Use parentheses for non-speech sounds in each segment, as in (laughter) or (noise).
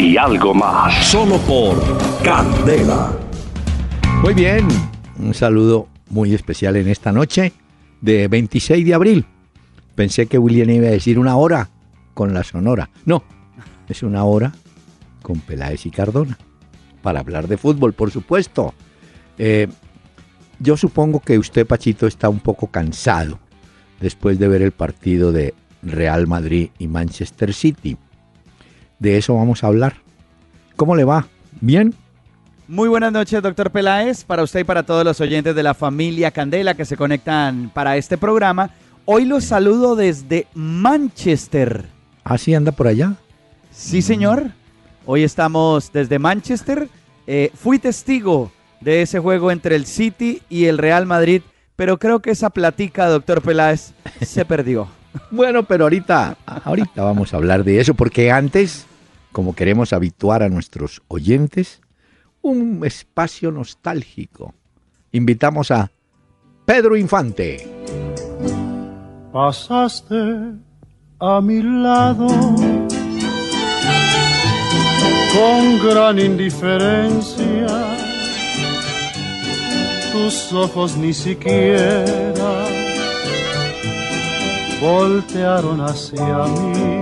y algo más. Solo por Candela. Muy bien, un saludo muy especial en esta noche de 26 de abril. Pensé que William iba a decir una hora con la Sonora. No, es una hora con Peláez y Cardona. Para hablar de fútbol, por supuesto. Eh, yo supongo que usted, Pachito, está un poco cansado después de ver el partido de Real Madrid y Manchester City. De eso vamos a hablar. ¿Cómo le va? ¿Bien? Muy buenas noches, doctor Peláez, para usted y para todos los oyentes de la familia Candela que se conectan para este programa. Hoy los saludo desde Manchester. ¿Ah, sí anda por allá? Sí, señor. Hoy estamos desde Manchester. Eh, fui testigo de ese juego entre el City y el Real Madrid, pero creo que esa platica, doctor Peláez, se (laughs) perdió. Bueno, pero ahorita, ahorita vamos a hablar de eso, porque antes, como queremos habituar a nuestros oyentes, un espacio nostálgico. Invitamos a Pedro Infante. Pasaste a mi lado con gran indiferencia tus ojos ni siquiera voltearon hacia mí.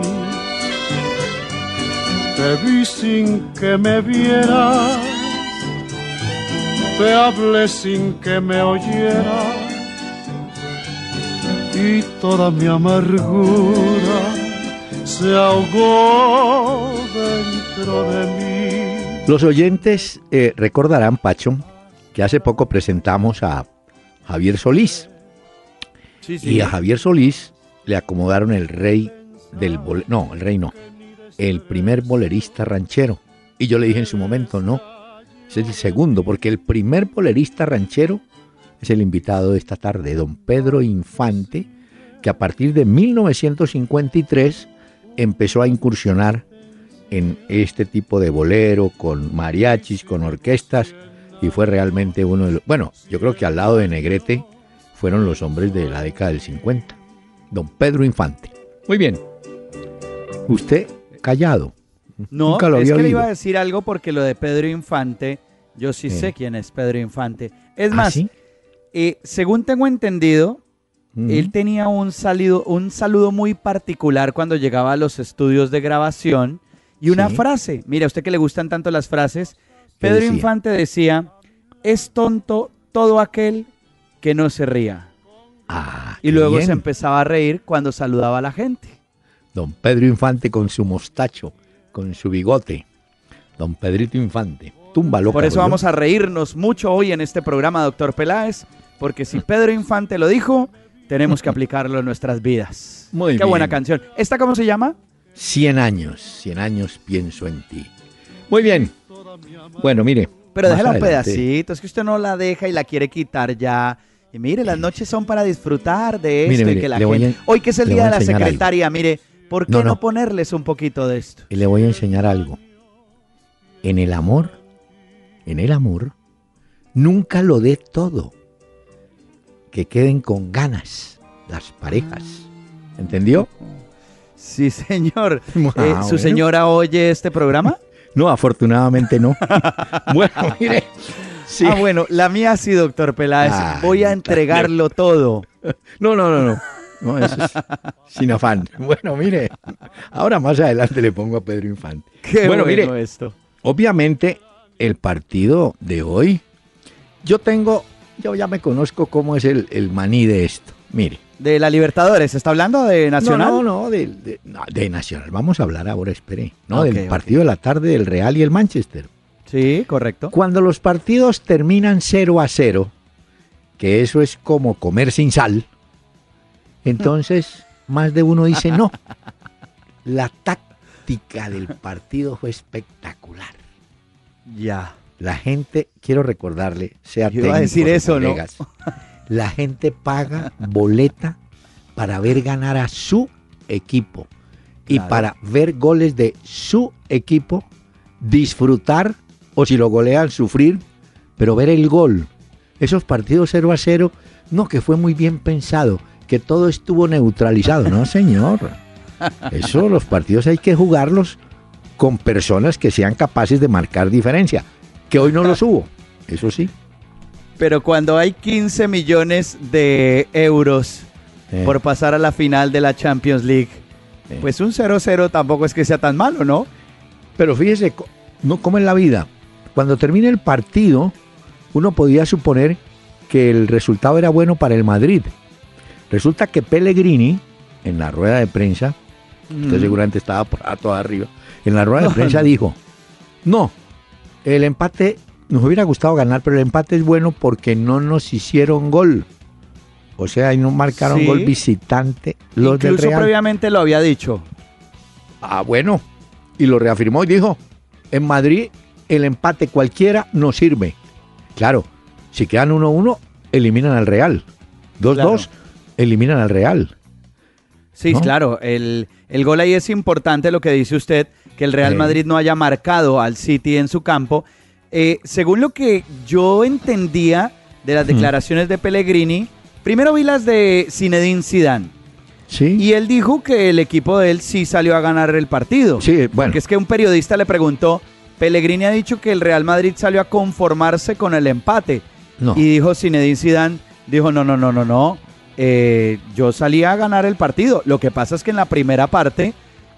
Te vi sin que me vieras, te hablé sin que me oyeras y toda mi amargura se ahogó dentro de mí. Los oyentes eh, recordarán, Pacho, que hace poco presentamos a Javier Solís. Sí, sí. Y a Javier Solís le acomodaron el rey del bol no, el rey no, el primer bolerista ranchero. Y yo le dije en su momento, no, es el segundo, porque el primer bolerista ranchero es el invitado de esta tarde, don Pedro Infante, que a partir de 1953 empezó a incursionar en este tipo de bolero, con mariachis, con orquestas, y fue realmente uno de los... Bueno, yo creo que al lado de Negrete fueron los hombres de la década del 50. Don Pedro Infante. Muy bien. Usted callado. No, Nunca lo es había que le iba a decir algo porque lo de Pedro Infante, yo sí sé quién es Pedro Infante. Es ¿Ah, más, sí? eh, según tengo entendido, él tenía un, salido, un saludo muy particular cuando llegaba a los estudios de grabación y una Sí. frase. Mira, a usted que le gustan tanto las frases, ¿Qué Pedro decía? Infante decía, es tonto todo aquel que no se ría. Ah, Y luego bien. se empezaba a reír cuando saludaba a la gente. Don Pedro Infante con su mostacho, con su bigote. Don Pedrito Infante. Tumba loca. Por eso vamos a reírnos mucho hoy en este programa, doctor Peláez, porque si Pedro Infante lo dijo, tenemos que (laughs) aplicarlo en nuestras vidas. Muy Qué bien. buena canción. ¿Esta cómo se llama? 100 años, 100 años pienso en ti. Muy bien. Bueno, mire. Pero más déjala un pedacito, es que usted no la deja y la quiere quitar ya. Y mire, las noches son para disfrutar de esto Mire, y mire, que la gente... a- Hoy que es el día de la algo. secretaria, mire, ¿por qué No, no, no. ponerles un poquito de esto? Y le voy a enseñar algo. En el amor, en el amor, nunca lo dé todo. Que queden con ganas las parejas. ¿Entendió? Sí, señor. (laughs) Ah, Eh, ¿Su bueno. señora oye este programa? (laughs) No, afortunadamente no. (laughs) bueno, mire. Sí. Ah, bueno, la mía sí, doctor Peláez. Ay, Voy a entregarlo todo. No, no, no, no. No, eso es (laughs) sin afán. Bueno, mire. Ahora más adelante le pongo a Pedro Infante. Qué Bueno, bueno, mire. esto. Obviamente, el partido de hoy, yo tengo, yo ya me conozco cómo es el, el maní de esto. Mire. De la Libertadores, ¿está hablando de Nacional? No, no, no, de, de- no, de Nacional. Vamos a hablar ahora, espere. No, del partido de la tarde del Real y el Manchester. Sí, correcto. Cuando los partidos terminan 0 a 0, que eso es como comer sin sal, entonces más de uno dice no. La táctica del partido fue espectacular. Ya. La gente, quiero recordarle, sea Yo iba a decir eso, ¿no? La gente paga boleta para ver ganar a su equipo y Claro. para ver goles de su equipo, disfrutar o si lo golean, sufrir, pero ver el gol. Esos partidos 0 a 0, no, que fue muy bien pensado, que todo estuvo neutralizado. No, señor. Eso, los partidos hay que jugarlos con personas que sean capaces de marcar diferencia, que hoy no los hubo, eso sí. Pero cuando hay 15 millones de euros Eh, por pasar a la final de la Champions League, eh. pues un 0-0 tampoco es que sea tan malo, ¿no? Pero fíjese, no como en la vida. Cuando termine el partido, uno podía suponer que el resultado era bueno para el Madrid. Resulta que Pellegrini, en la rueda de prensa, usted Mm. seguramente estaba por a toda arriba, en la rueda de (laughs) prensa dijo, no, el empate, nos hubiera gustado ganar, pero el empate es bueno porque no nos hicieron gol. O sea, y no marcaron Sí. gol visitante los del Incluso Real. previamente lo había dicho. Ah, bueno. Y lo reafirmó y dijo, en Madrid el empate cualquiera no sirve. Claro, si quedan 1-1, eliminan al Real. 2-2, Claro. Eliminan al Real. Sí, ¿No? claro, el, el gol ahí es importante lo que dice usted, que el Real. Madrid no haya marcado al City en su campo. Eh, según lo que yo entendía de las Ujú. declaraciones de Pellegrini, primero vi las de Zinedine Zidane Sí. y él dijo que el equipo de él sí salió a ganar el partido. sí, bueno. Porque es que un periodista le preguntó, Pellegrini ha dicho que el Real Madrid salió a conformarse con el empate. no. Y dijo Zinedine Zidane, dijo, no, no, no, no, no, eh, yo salí a ganar el partido. Lo que pasa es que en la primera parte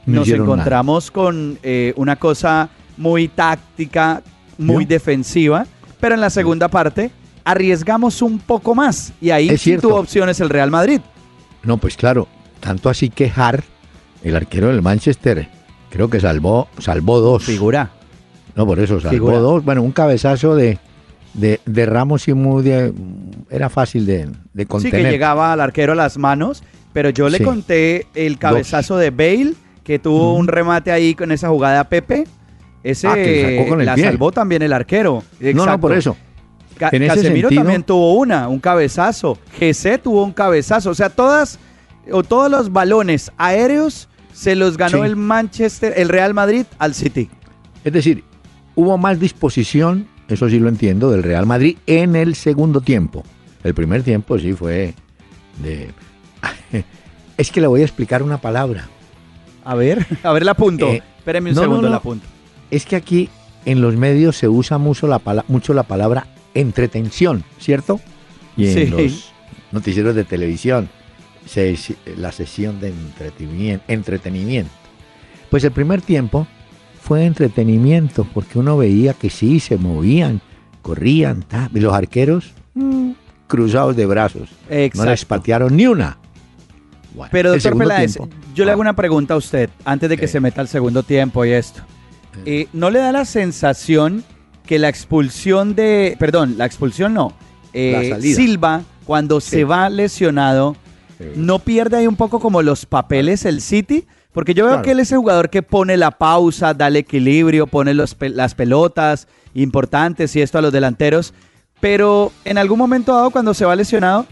No nos encontramos con eh, una cosa muy táctica, muy defensiva, pero en la segunda parte arriesgamos un poco más y ahí sí tuvo opciones el Real Madrid. No, pues claro, tanto así que Hart, el arquero del Manchester, creo que salvó, salvó dos. Figura. No, por eso salvó Figura. dos. Bueno, un cabezazo de, de, de Ramos y de- era fácil de, de Sí, contener. que llegaba al arquero a las manos, pero yo le Sí. conté el cabezazo de Bale, que tuvo un remate ahí con esa jugada a Pepe. Ese Ah, que sacó con el la pie. salvó también el arquero. No, no, por eso. Ca- En ese Casemiro sentido- también tuvo una, un cabezazo. GC tuvo un cabezazo. O sea, todas o todos los balones aéreos se los ganó Sí. el Manchester, el Real Madrid al City. Es decir, hubo más disposición, eso sí lo entiendo, del Real Madrid en el segundo tiempo. El primer tiempo sí fue de... (laughs) Es que le voy a explicar una palabra. A ver, (laughs) a ver, la apunto. Eh, Espéreme un no, segundo, no. la apunto. Es que aquí en los medios se usa mucho la, pala- mucho la palabra entretención, ¿cierto? Y en Sí. los noticieros de televisión, se- la sesión de entretenimiento. Pues el primer tiempo fue entretenimiento, porque uno veía que sí, se movían, corrían, ta, y los arqueros mm, cruzados de brazos. No les patearon ni una. Bueno, Pero el doctor Peláez, tiempo- yo le hago Ah, una pregunta a usted antes de que Eh. se meta al segundo tiempo y esto. Eh, ¿No le da la sensación que la expulsión de, perdón, la expulsión no, eh, La. Silva cuando Sí. se va lesionado sí. no pierde ahí un poco como los papeles el City? Porque yo veo Claro. que él es el jugador que pone la pausa, da el equilibrio, pone los las pelotas importantes y esto a los delanteros. Pero en algún momento dado, cuando se va lesionado,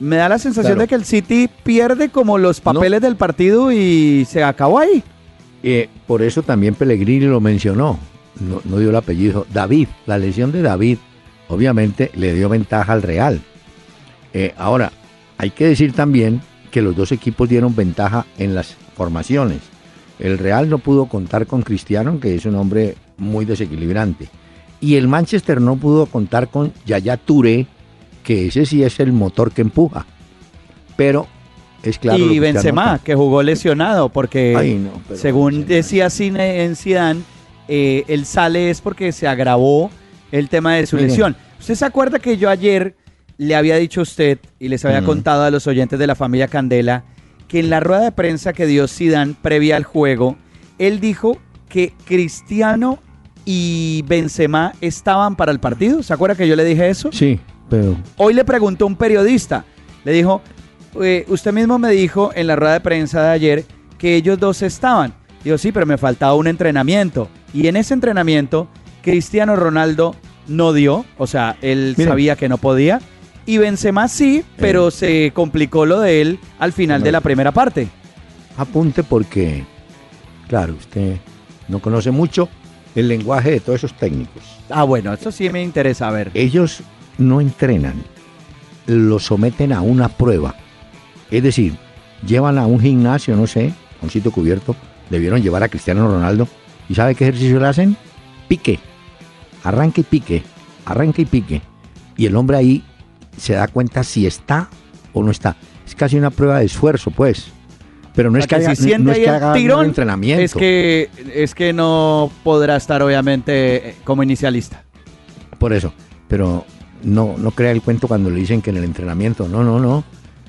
me da la sensación Claro. de que el City pierde como los papeles del partido y se acabó ahí. Eh, por eso también Pellegrini lo mencionó, no, no dio el apellido, David, la lesión de David, obviamente le dio ventaja al Real. Eh, ahora, hay que decir también que los dos equipos dieron ventaja en las formaciones. El Real no pudo contar con Cristiano, que es un hombre muy desequilibrante. Y el Manchester no pudo contar con Yaya Touré, que ese sí es el motor que empuja. Pero es claro. y Benzema, que jugó lesionado, porque Ay, no, según Benzema- decía Cine en eh, él sale es porque se agravó el tema de su lesión. ¿Usted se acuerda que yo ayer le había dicho a usted y les había Mm. contado a los oyentes de la familia Candela que en la rueda de prensa que dio Zidane previa al juego, él dijo que Cristiano y Benzema estaban para el partido? ¿Se acuerda que yo le dije eso? Sí, pero Hoy le preguntó un periodista, le dijo, "Eh, usted mismo me dijo en la rueda de prensa de ayer que ellos dos estaban. Digo, sí, pero me faltaba un entrenamiento. Y en ese entrenamiento, Cristiano Ronaldo no dio, o sea, él sabía que no podía. Y Benzema sí, pero se complicó lo de él al final de la primera parte. Apunte porque, claro, usted no conoce mucho el lenguaje de todos esos técnicos. Ah, bueno, eso sí me interesa ver. Ellos no entrenan, lo someten a una prueba. Es decir, llevan a un gimnasio, no sé, a un sitio cubierto, debieron llevar a Cristiano Ronaldo. ¿Y sabe qué ejercicio le hacen? Pique. Arranque y pique. Arranque y pique. Y el hombre ahí se da cuenta si está o no está. Es casi una prueba de esfuerzo, pues. Pero no es que haga, si siente no es que haga tirón, un entrenamiento. Es que, es que no podrá estar obviamente como inicialista. Por eso. Pero no, no crea el cuento cuando le dicen que en el entrenamiento. No, no, no.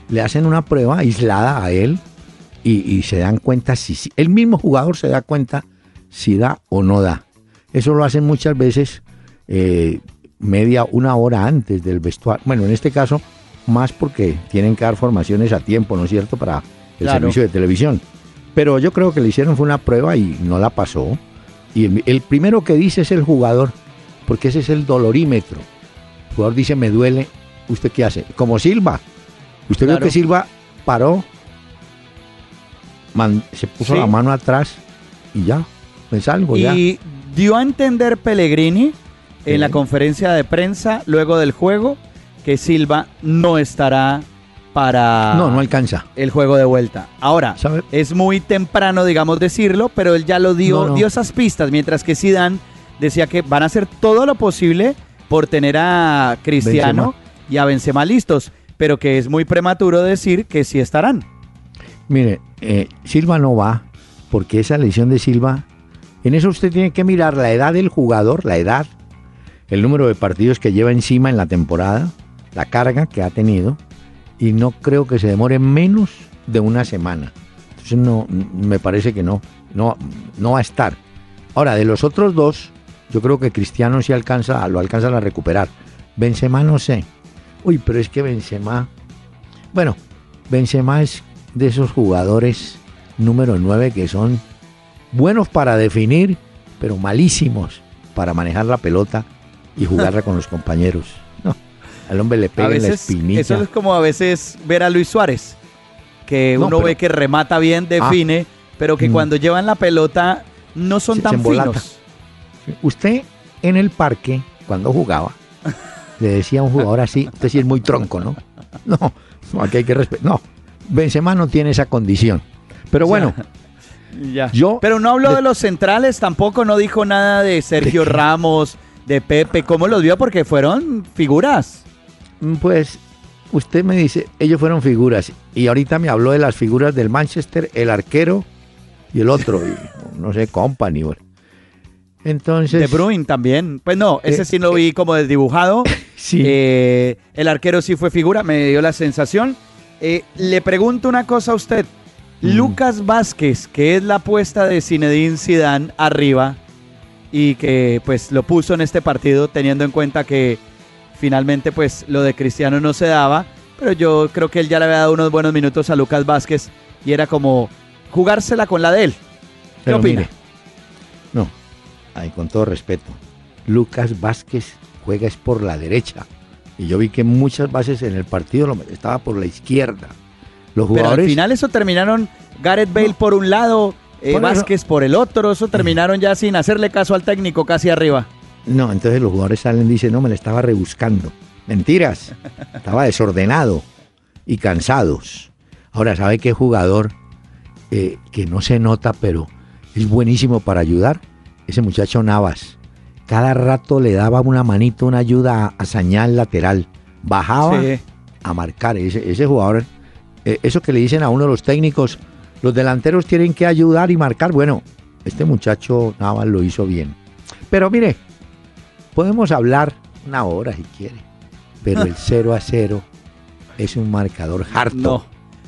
Le hacen una prueba aislada a él y, y se dan cuenta si, si- El mismo jugador se da cuenta si da o no da. Eso lo hacen muchas veces eh, media, una hora antes del vestuario. Bueno, en este caso, más porque tienen que dar formaciones a tiempo, ¿no es cierto?, para el Claro. servicio de televisión. Pero yo creo que le hicieron fue una prueba y no la pasó. Y el, el primero que dice es el jugador, porque ese es el dolorímetro. El jugador dice, me duele. ¿Usted qué hace? Como Silva. Usted Claro. vio que Silva paró, man- se puso Sí. la mano atrás y ya, me salgo ya. Y dio a entender Pellegrini en la conferencia de prensa luego del juego que Silva no estará para No, no alcanza. el juego de vuelta. Ahora, ¿Sabe? es muy temprano, digamos, decirlo, pero él ya lo dio, No, no. dio esas pistas, mientras que Zidane decía que van a hacer todo lo posible por tener a Cristiano y a Benzema listos, pero que es muy prematuro decir que sí estarán. Mire, eh, Silva no va, porque esa lesión de Silva, en eso usted tiene que mirar la edad del jugador, la edad, el número de partidos que lleva encima en la temporada, la carga que ha tenido, y no creo que se demore menos de una semana. Entonces no, me parece que no, no, no va a estar. Ahora, de los otros dos, yo creo que Cristiano sí alcanza, lo alcanzan a recuperar. Benzema no sé. Uy, pero es que Benzema, bueno, Benzema es de esos jugadores número 9 que son buenos para definir, pero malísimos para manejar la pelota y jugarla con los compañeros. No, al hombre le pega en la espinilla. eso es como a veces ver a Luis Suárez, que No, uno pero- ve que remata bien, define, pero que Mm. cuando llevan la pelota no son Se- se tan finos. Usted en el parque, cuando jugaba, (laughs) le decía a un jugador así, usted sí es muy tronco, ¿no? (laughs) No, no, aquí hay que respetar. No, Benzema no tiene esa condición. Pero bueno, (laughs) Ya. Yo- Pero no habló de- de los centrales, tampoco no dijo nada de Sergio. Ramos, de Pepe, ¿cómo los vio? Porque fueron figuras. pues usted me dice, ellos fueron figuras. Y ahorita me habló de las figuras del Manchester, el arquero y el otro, y, (laughs) no sé, Company. Entonces, De Bruin también. Pues no, ese Eh, sí lo vi como desdibujado. (laughs) sí, Eh, el arquero sí fue figura, me dio la sensación. Eh, le pregunto una cosa a usted. Mm. Lucas Vázquez, que es la apuesta de Zinedine Zidane arriba y que pues lo puso en este partido teniendo en cuenta que finalmente pues lo de Cristiano no se daba, pero yo creo que él ya le había dado unos buenos minutos a Lucas Vázquez y era como jugársela con la de él. ¿Qué opina? no, ay, con todo respeto, Lucas Vázquez juega es por la derecha. Y yo vi que muchas bases en el partido lo- estaba por la izquierda. Los Pero al jugadores final eso terminaron Gareth Bale por un lado, eh, Vázquez por el otro, eso terminaron ya sin hacerle caso al técnico casi arriba. No, entonces los jugadores salen y dicen, no, me la estaba rebuscando. Mentiras. (laughs) estaba desordenado y cansados. Ahora, ¿sabe qué jugador eh, que no se nota, pero es buenísimo para ayudar? Ese muchacho Navas. Cada rato le daba una manito, una ayuda a, a señal lateral. Bajaba Sí. a marcar. Ese, ese jugador, eh, eso que le dicen a uno de los técnicos, los delanteros tienen que ayudar y marcar. Bueno, este muchacho Navas lo hizo bien. Pero mire, podemos hablar una hora si quiere, pero el (laughs) 0 a 0 es un marcador harto. No.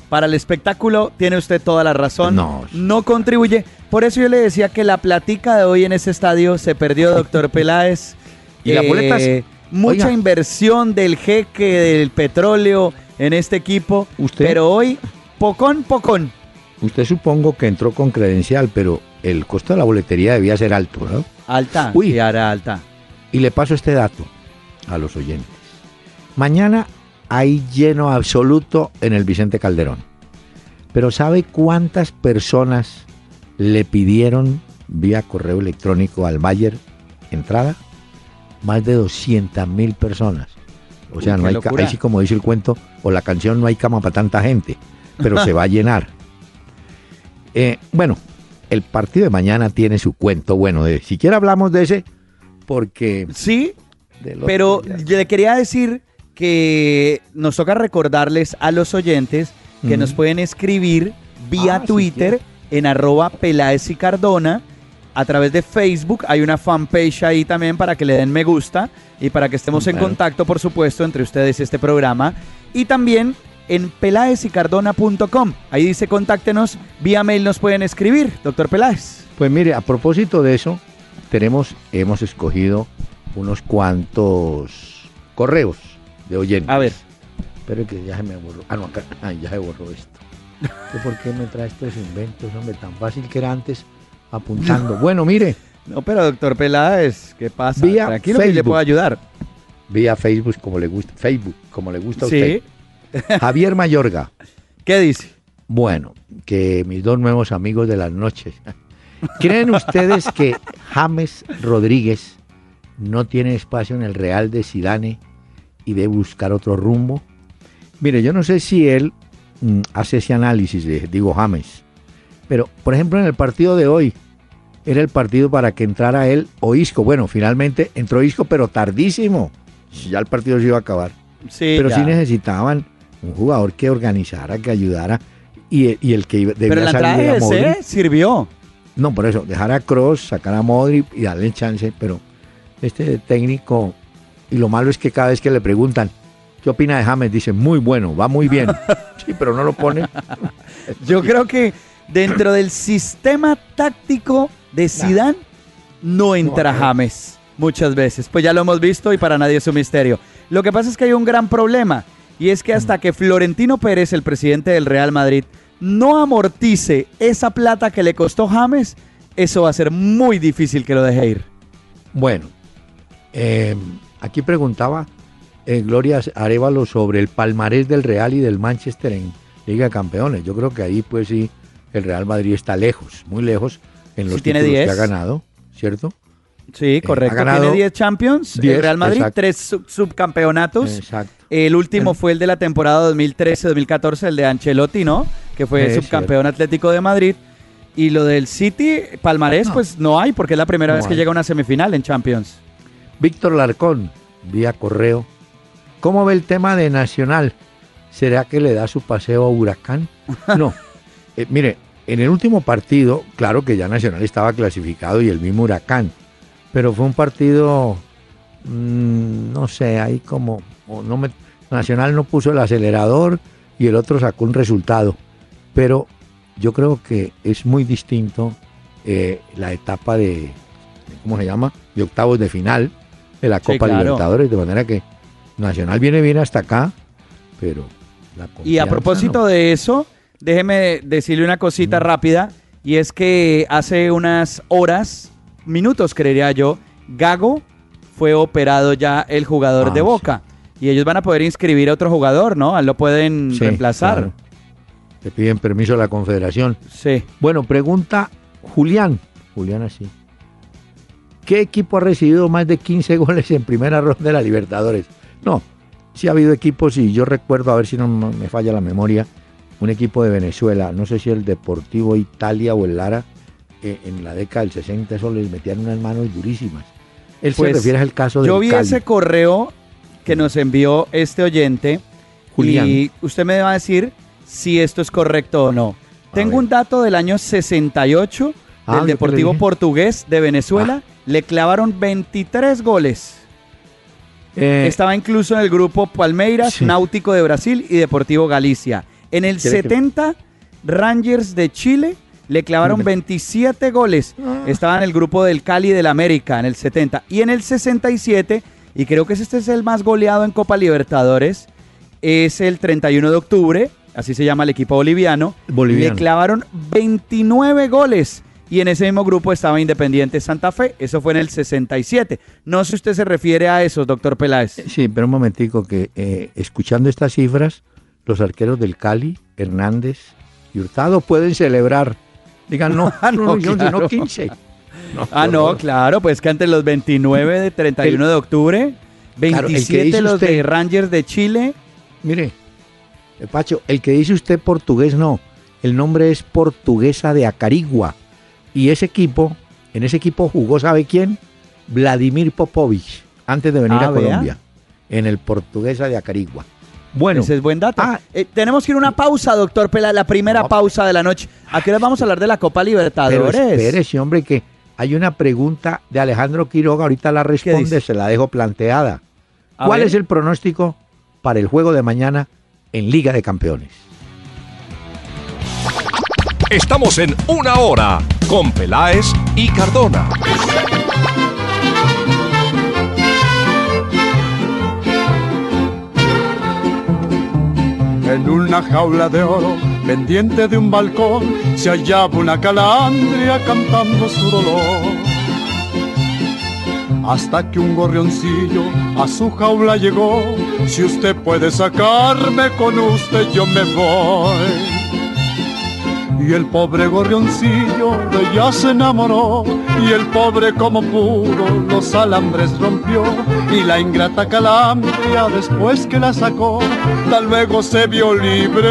Para el espectáculo tiene usted toda la razón. No. No contribuye. Por eso yo le decía que la platica de hoy en ese estadio se perdió, doctor (laughs) Peláez. ¿Y las Eh, boletas? Mucha Oiga. inversión del jeque del petróleo en este equipo. Usted- Pero hoy, pocón, pocón. Usted supongo que entró con credencial, pero el costo de la boletería debía ser alto, ¿no? Alta, Uy. era alta. Y le paso este dato a los oyentes. Mañana hay lleno absoluto en el Vicente Calderón. Pero ¿sabe cuántas personas le pidieron vía correo electrónico al Bayer entrada? Más de 200 mil personas. O sea, Uy, no hay, ahí sí como dice el cuento o la canción, no hay cama para tanta gente, pero (laughs) se va a llenar. Eh, bueno, el partido de mañana tiene su cuento. Bueno, de, siquiera hablamos de ese, porque... Sí, pero yo le quería decir que nos toca recordarles a los oyentes que nos pueden escribir vía Ah, sí, Twitter en arroba Peláez y Cardona. A través de Facebook hay una fanpage ahí también para que le den me gusta y para que estemos en Claro. contacto, por supuesto, entre ustedes y este programa. Y también en peláezicardona.com. Ahí dice contáctenos, vía mail nos pueden escribir, doctor Peláez. Pues mire, a propósito de eso, tenemos, hemos escogido unos cuantos correos de oyentes. A ver. Pero que ya se me borró. Ah, no, acá, ya se borró esto. ¿Yo ¿Por qué me trae estos inventos, hombre? Tan fácil que era antes apuntando. Bueno, mire, No, pero doctor Peláez, ¿qué pasa? Vía Tranquilo que yo le Facebook. puedo ayudar. vía Facebook como le gusta, Facebook como le gusta a Sí. (laughs) Javier Mayorga. ¿Qué dice? Bueno, que mis dos nuevos amigos de las noches. (laughs) ¿Creen ustedes que James Rodríguez no tiene espacio en el Real de Sidane y debe buscar otro rumbo? Mire, yo no sé si él mm, hace ese análisis, de, digo James, pero por ejemplo en el partido de hoy era el partido para que entrara él o Isco. Bueno, finalmente entró Isco, pero tardísimo. Ya el partido se iba a acabar. Sí, Pero ya. sí necesitaban un jugador que organizara, que ayudara y, y el que debía Pero la salir de era Modric. sirvió. No, por eso, dejar a Cross, sacar a Modric y darle chance, pero este técnico, y lo malo es que cada vez que le preguntan, ¿qué opina de James? Dice, muy bueno, va muy bien. (laughs) sí, pero no lo pone. (laughs) Yo creo que dentro del sistema táctico de Zidane no entra. James muchas veces. Pues ya lo hemos visto y para nadie es un misterio. Lo que pasa es que hay un gran problema y es que hasta que Florentino Pérez, el presidente del Real Madrid, no amortice esa plata que le costó James, eso va a ser muy difícil que lo deje ir. Bueno, eh, aquí preguntaba eh, Gloria Arevalo sobre el palmarés del Real y del Manchester en Liga de Campeones. Yo creo que ahí pues sí, el Real Madrid está lejos, muy lejos en los tiene títulos que 10. ha ganado, ¿cierto? Sí, correcto. Eh, ha ganado Tiene 10 Champions, 10, el Real Madrid, exacto. 3 subcampeonatos. Exacto. El último fue el de la temporada 2013-2014, el de Ancelotti, ¿no? Que fue Es subcampeón atlético de Madrid. Y lo del City, Palmarés, No. pues no hay, porque es la primera No vez que llega a una semifinal en Champions. Víctor Larcón, vía correo. ¿Cómo ve el tema de Nacional? ¿Será que le da su paseo a Huracán? (laughs) No. Eh, mire, en el último partido, claro que ya Nacional estaba clasificado y el mismo Huracán, pero fue un partido, mm, no sé, ahí como, o no me- Nacional no puso el acelerador y el otro sacó un resultado, pero yo creo que es muy distinto eh, la etapa de, ¿cómo se llama? De octavos de final de la Sí, Copa claro. Libertadores, de manera que Nacional viene bien hasta acá, pero la Y a propósito no. de eso, déjeme decirle una cosita rápida, y es que hace unas horas, minutos creería yo, Gago fue operado ya el jugador Ah, de sí. Boca. Y ellos van a poder inscribir a otro jugador, ¿no? Lo pueden Sí, reemplazar. claro. Le piden permiso a la Confederación. Sí. Bueno, pregunta Julián. Julián así. ¿Qué equipo ha recibido más de 15 (laughs) goles en primera ronda de la Libertadores? No, sí ha habido equipos y yo recuerdo, a ver si no me falla la memoria, un equipo de Venezuela, no sé si el Deportivo Italia o el Lara, eh, en la década del 60 eso les metían unas manos durísimas. Él Pues, se refiere al caso de Yo vi ese correo que nos envió este oyente Julián. y usted me va a decir si esto es correcto o no. Tengo ver. un dato del año 68 Ah, del ¿yo qué le Deportivo? Ah. Portugués de Venezuela. Le clavaron 23 goles. Eh, Estaba incluso en el grupo Palmeiras, sí. Náutico de Brasil y Deportivo Galicia. En el ¿Quiere que- 70, Rangers de Chile le clavaron Mm. 27 goles. Ah. Estaba en el grupo del Cali del América en el 70. Y en el 67, y creo que este es el más goleado en Copa Libertadores, es el 31 de octubre, así se llama el equipo boliviano. Boliviano. Le clavaron 29 goles. y en ese mismo grupo estaba Independiente Santa Fe, eso fue en el 67. No sé si usted se refiere a eso, doctor Peláez. Sí, pero un momentico que eh, escuchando estas cifras, los arqueros del Cali, Hernández y Hurtado pueden celebrar. Digan, no, Ah, no, no, yo, claro. sino 15. Ah, por no, favor. claro, pues que antes los 29 de 31 de octubre, Claro, el que 27 dice los usted- de Rangers de Chile. Mire, eh, Pacho, el que dice usted portugués no. El nombre es Portuguesa de Acarigua. Y ese equipo, en ese equipo jugó, ¿sabe quién? Vladimir Popovich, antes de venir Ah, a vea. Colombia. En el Portuguesa de Acarigua. Bueno, Ese es buen dato. Ah. Eh, tenemos que ir a una pausa, doctor Peláez, la primera No. pausa de la noche. ¿A qué hora vamos a hablar de la Copa pero Libertadores? espérese, hombre, que hay una pregunta de Alejandro Quiroga, ahorita la responde, se la dejo planteada. A ¿Cuál ver. es el pronóstico para el juego de mañana en Liga de Campeones? Estamos en una hora con Peláez y Cardona. En una jaula de oro, pendiente de un balcón, se hallaba una calandria cantando su dolor. Hasta que un gorrioncillo a su jaula llegó, si usted puede sacarme con usted yo me voy. Y el pobre gorrioncillo de ella se enamoró Y el pobre como pudo los alambres rompió Y la ingrata calandria después que la sacó Tal luego se vio libre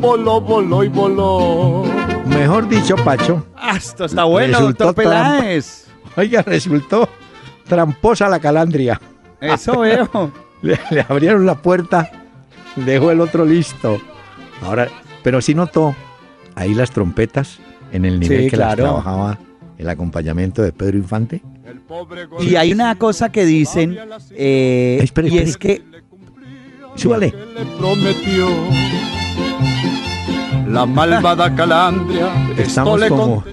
Voló, voló y voló Mejor dicho, Pacho, Ah, esto está bueno, doctor Peláez. oiga, resultó tramposa la calandria. Eso veo. (laughs) Le, le abrieron la puerta, dejó el otro listo. Ahora, pero sí notó ahí las trompetas en el nivel Sí, que las trabajaba el acompañamiento de Pedro Infante. Y hay una cosa que dicen, eh, Espere, y espere. es que Súbale. La malvada calandria (laughs) Estamos como,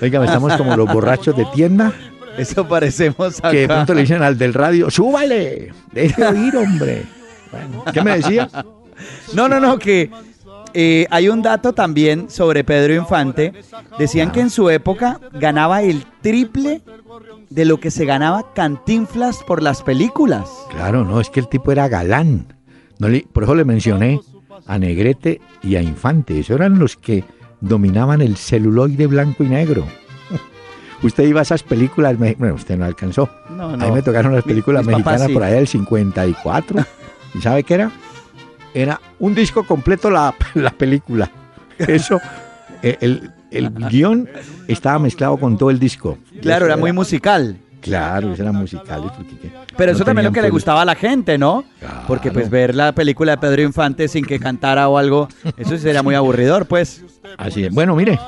oiga, estamos como los borrachos de tienda eso parecemos que de acá. pronto le dicen al del radio, súbale, deje oír, hombre. Bueno, ¿Qué me decía? No, no, no, que eh, hay un dato también sobre Pedro Infante. Decían que en su época ganaba el triple de lo que se ganaba Cantinflas por las películas. Claro, no, es que el tipo era galán. No le- por eso le mencioné a Negrete y a Infante. Esos eran los que dominaban el celuloide blanco y negro. (laughs) Usted iba a esas películas, bueno, usted no alcanzó. No, A mí me tocaron las Mi- películas papás mexicanas sí. por allá del 54. ¿Y sabe qué era? Era un disco completo la, (laughs) la película. Eso, eh, el, el guion estaba mezclado con todo el disco. Claro, era muy musical. Claro, eran musicales. porque que- Pero no eso también es lo que le gustaba a la gente, ¿no? Porque pues Claro. ver la película de Pedro Infante sin que cantara o algo, eso sería muy aburridor, pues. Así es. Bueno, mire,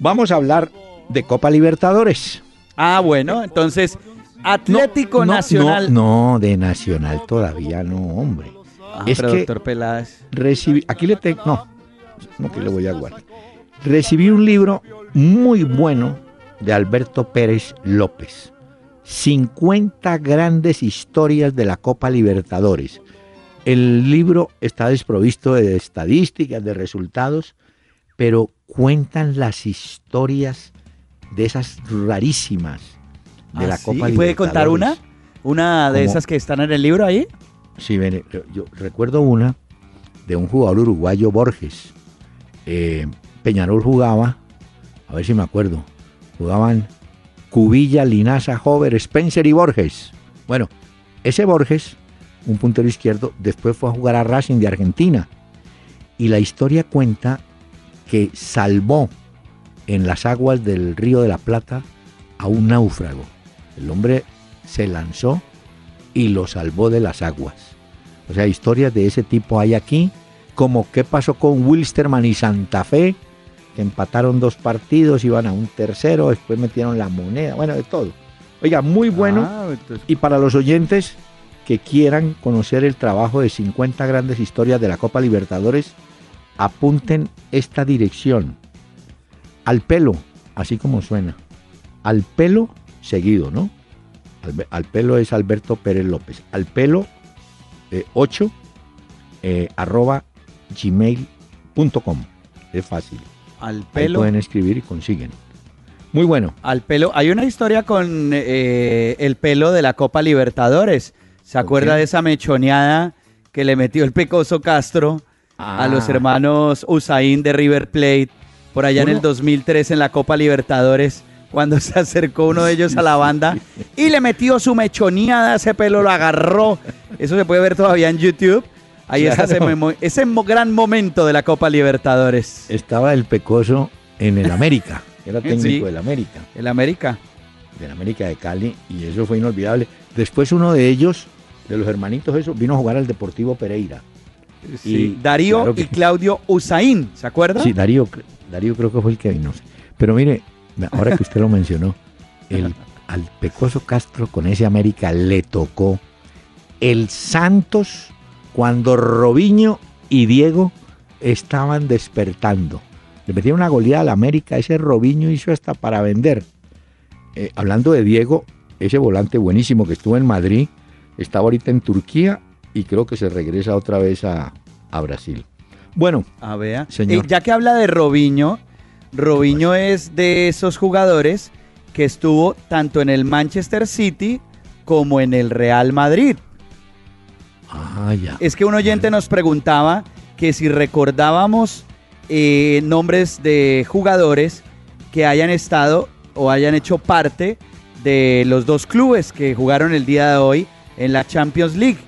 vamos a hablar de Copa Libertadores. Ah, bueno, entonces Atlético No, Nacional. No, no, de Nacional todavía no, hombre. Ah, es pero que doctor Peláez. recibí, aquí le tengo, no, no que le voy a guardar. Recibí un libro muy bueno de Alberto Pérez López. 50 grandes historias de la Copa Libertadores. El libro está desprovisto de estadísticas, de resultados, pero cuentan las historias de esas rarísimas de Ah, la sí, Copa ¿y ¿Puede contar una? ¿Una de ¿Cómo? esas que están en el libro ahí? Sí, mire, yo- yo recuerdo una de un jugador uruguayo Borges. Eh, Peñarol jugaba, a ver si me acuerdo, jugaban Cubilla, Linaza, Hover, Spencer y Borges. Bueno, ese Borges, un puntero izquierdo, después fue a jugar a Racing de Argentina. Y la historia cuenta que salvó en las aguas del río de la Plata a un náufrago. El hombre se lanzó y lo salvó de las aguas. O sea, historias de ese tipo hay aquí, como qué pasó con Wilstermann y Santa Fe, que empataron dos partidos, iban a un tercero, después metieron la moneda, bueno, de todo. Oiga, muy bueno. Ah, entonces- Y para los oyentes que quieran conocer el trabajo de 50 grandes historias de la Copa Libertadores, apunten esta dirección. Al pelo, así como suena. Al pelo seguido, ¿no? Al, al pelo es Alberto Pérez López. Al pelo 8 arroba pelo.com. Es fácil. Al Ahí pelo. pueden escribir y consiguen. Muy bueno. Al pelo. Hay una historia con eh, el pelo de la Copa Libertadores. ¿Se acuerda de esa mechoneada que le metió el pecoso Castro a Ah. los hermanos Usain de River Plate por allá en el 2003 en la Copa Libertadores? Cuando se acercó uno de ellos a la banda y le metió su mechoneada, ese pelo lo agarró. Eso se puede ver todavía en YouTube. Ahí está ese, Claro. memo- ese gran momento de la Copa Libertadores. Estaba el Pecoso en el América. Era técnico Sí. del América. El América. del América de Cali y eso fue inolvidable. Después uno de ellos, de los hermanitos esos, vino a jugar al Deportivo Pereira. Sí, Y Darío claro que- y Claudio Usain, ¿se acuerda? Sí, Darío, Darío creo que fue el que vino. Pero mire, ahora que usted lo mencionó, el, (laughs) al Pecoso Castro con ese América le tocó el Santos cuando Robinho y Diego estaban despertando. Le metieron una goleada al América, ese Robinho hizo hasta para vender. Eh, hablando de Diego, ese volante buenísimo que estuvo en Madrid, estaba ahorita en Turquía y creo que se regresa otra vez a, a Brasil. Bueno, A ver. Señor. ya que habla de Robinho, Robinho es de esos jugadores que estuvo tanto en el Manchester City como en el Real Madrid. ah, ya. Es que un oyente nos preguntaba que si recordábamos eh, nombres de jugadores que hayan estado o hayan hecho parte de los dos clubes que jugaron el día de hoy en la Champions League.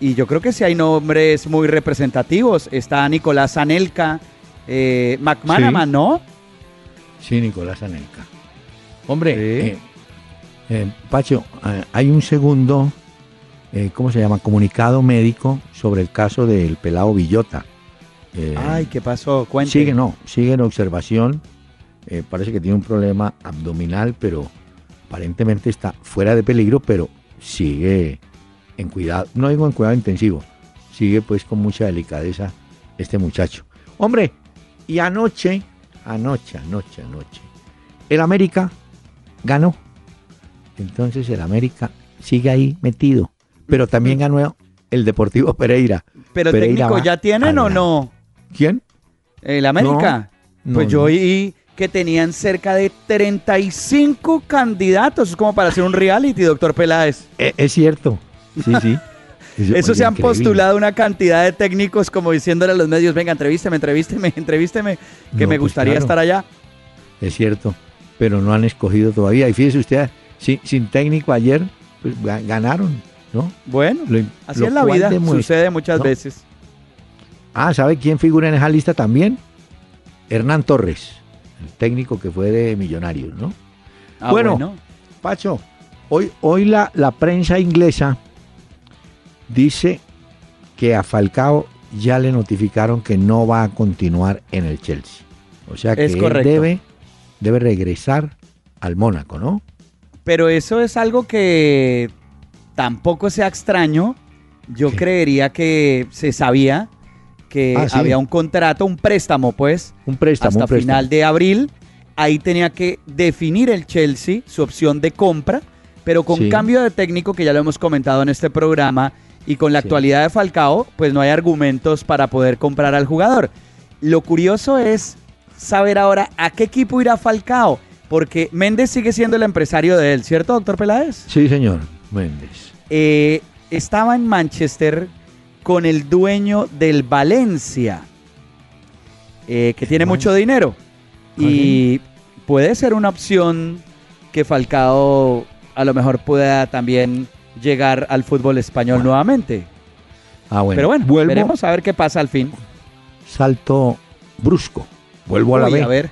Y yo creo que sí hay nombres muy representativos. Está Nicolás Anelka, eh, McManaman, Sí. ¿no? Sí, Nicolás Anelka. Hombre, Sí. eh, eh, Pacho, eh, hay un segundo, eh, ¿cómo se llama? Comunicado médico sobre el caso del pelado Villota. Ay, ¿qué pasó? Cuente. sigue, no, sigue en observación. Parece que tiene un problema abdominal, pero aparentemente está fuera de peligro, pero sigue en cuidado, no digo en cuidado intensivo, sigue pues con mucha delicadeza este muchacho. Hombre, y anoche, anoche, anoche, anoche, el América ganó. Entonces el América sigue ahí metido, pero también ganó el Deportivo Pereira. Pero Pereira técnico ya tienen o no? ¿Quién? El América. No, pues yo oí que tenían cerca de 35 candidatos. Es como para hacer un reality, doctor Peláez. Eh, es cierto. Sí, sí. (laughs) Es- Eso oye, se han increíble. postulado una cantidad de técnicos como diciéndole a los medios, venga, entrevísteme, entrevísteme, entrevísteme, que No, me pues gustaría claro. estar allá. Es cierto, pero no han escogido todavía. Y fíjese usted, sin, sin técnico ayer, pues ga- ganaron, ¿no? Bueno, Lo- así es la vida, demuestra- sucede muchas ¿no? veces. Ah, ¿sabe quién figura en esa lista también? Hernán Torres, el técnico que fue de Millonarios, ¿no? Ah, Bueno. Pacho, hoy, hoy la, la prensa inglesa dice que a Falcao ya le notificaron que no va a continuar en el Chelsea. O sea que Es él debe, debe regresar al Mónaco, ¿no? Pero eso es algo que tampoco sea extraño. Yo creería que se sabía que Ah, sí. había un contrato, un préstamo, pues, Un préstamo, hasta un préstamo. final de abril. Ahí tenía que definir el Chelsea su opción de compra, pero con Sí. cambio de técnico, que ya lo hemos comentado en este programa, y con la Sí. actualidad de Falcao, pues no hay argumentos para poder comprar al jugador. Lo curioso es saber ahora a qué equipo irá Falcao, porque Méndez sigue siendo el empresario de él, ¿cierto, doctor Peláez? Sí, señor, Méndez. Eh, estaba en Manchester con el dueño del Valencia, eh, que tiene mucho dinero. Y puede ser una opción que Falcao a lo mejor pueda también llegar al fútbol español Bueno. nuevamente. Ah, bueno. Pero bueno, vuelvo, veremos a ver qué pasa al fin. salto brusco. Vuelvo a la B. a ver.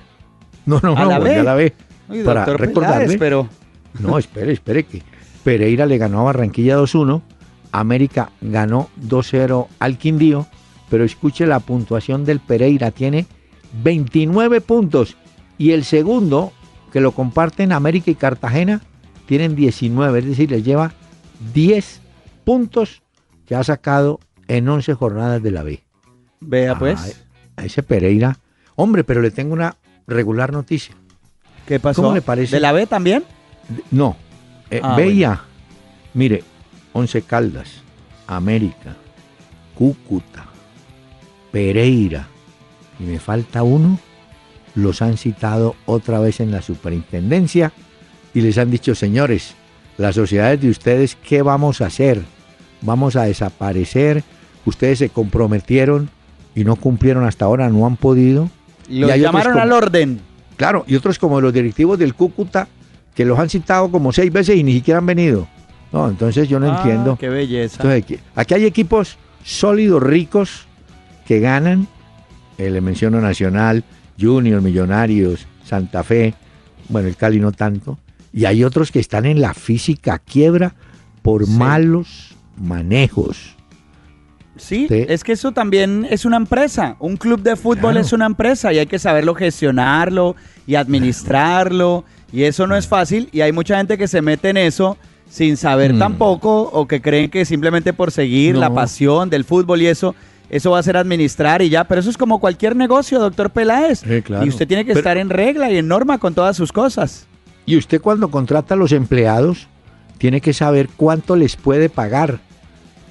No, no, ¿A no, la volví B? a la B. Uy, Para recordarle. Peláez, pero No, espere, espere que Pereira le ganó a Barranquilla 2-1, América ganó 2-0 al Quindío, pero escuche la puntuación del Pereira, tiene 29 puntos y el segundo, que lo comparten América y Cartagena, tienen 19, es decir, les lleva 10 puntos que ha sacado en 11 jornadas de la B. vea pues. Ay, a ese Pereira, hombre, pero le tengo una regular noticia. ¿Qué pasó? ¿cómo le parece? ¿De la B también? No, eh, Ah, veía, mire, Once Caldas, América, Cúcuta, Pereira, y me falta uno, los han citado otra vez en la superintendencia y les han dicho, señores, las sociedades de ustedes, ¿qué vamos a hacer? Vamos a desaparecer. Ustedes se comprometieron y no cumplieron hasta ahora, no han podido. Lo llamaron al orden. Claro, y otros como los directivos del Cúcuta, que los han citado como seis veces y ni siquiera han venido. No, entonces yo no Ah, entiendo. Qué belleza. Entonces, aquí, aquí hay equipos sólidos, ricos, que ganan. Eh, le menciono Nacional, Junior, Millonarios, Santa Fe, bueno, el Cali no tanto. Y hay otros que están en la física quiebra por Sí. malos manejos. Sí, es que eso también es una empresa. Un club de fútbol Claro. es una empresa y hay que saberlo gestionarlo y administrarlo. Y eso no es fácil. Y hay mucha gente que se mete en eso sin saber Mm. tampoco o que creen que simplemente por seguir la pasión del fútbol y eso, eso va a ser administrar y ya. Pero eso es como cualquier negocio, doctor Peláez. Claro. Y usted tiene que Pero- estar en regla y en norma con todas sus cosas. Y usted cuando contrata a los empleados, tiene que saber cuánto les puede pagar.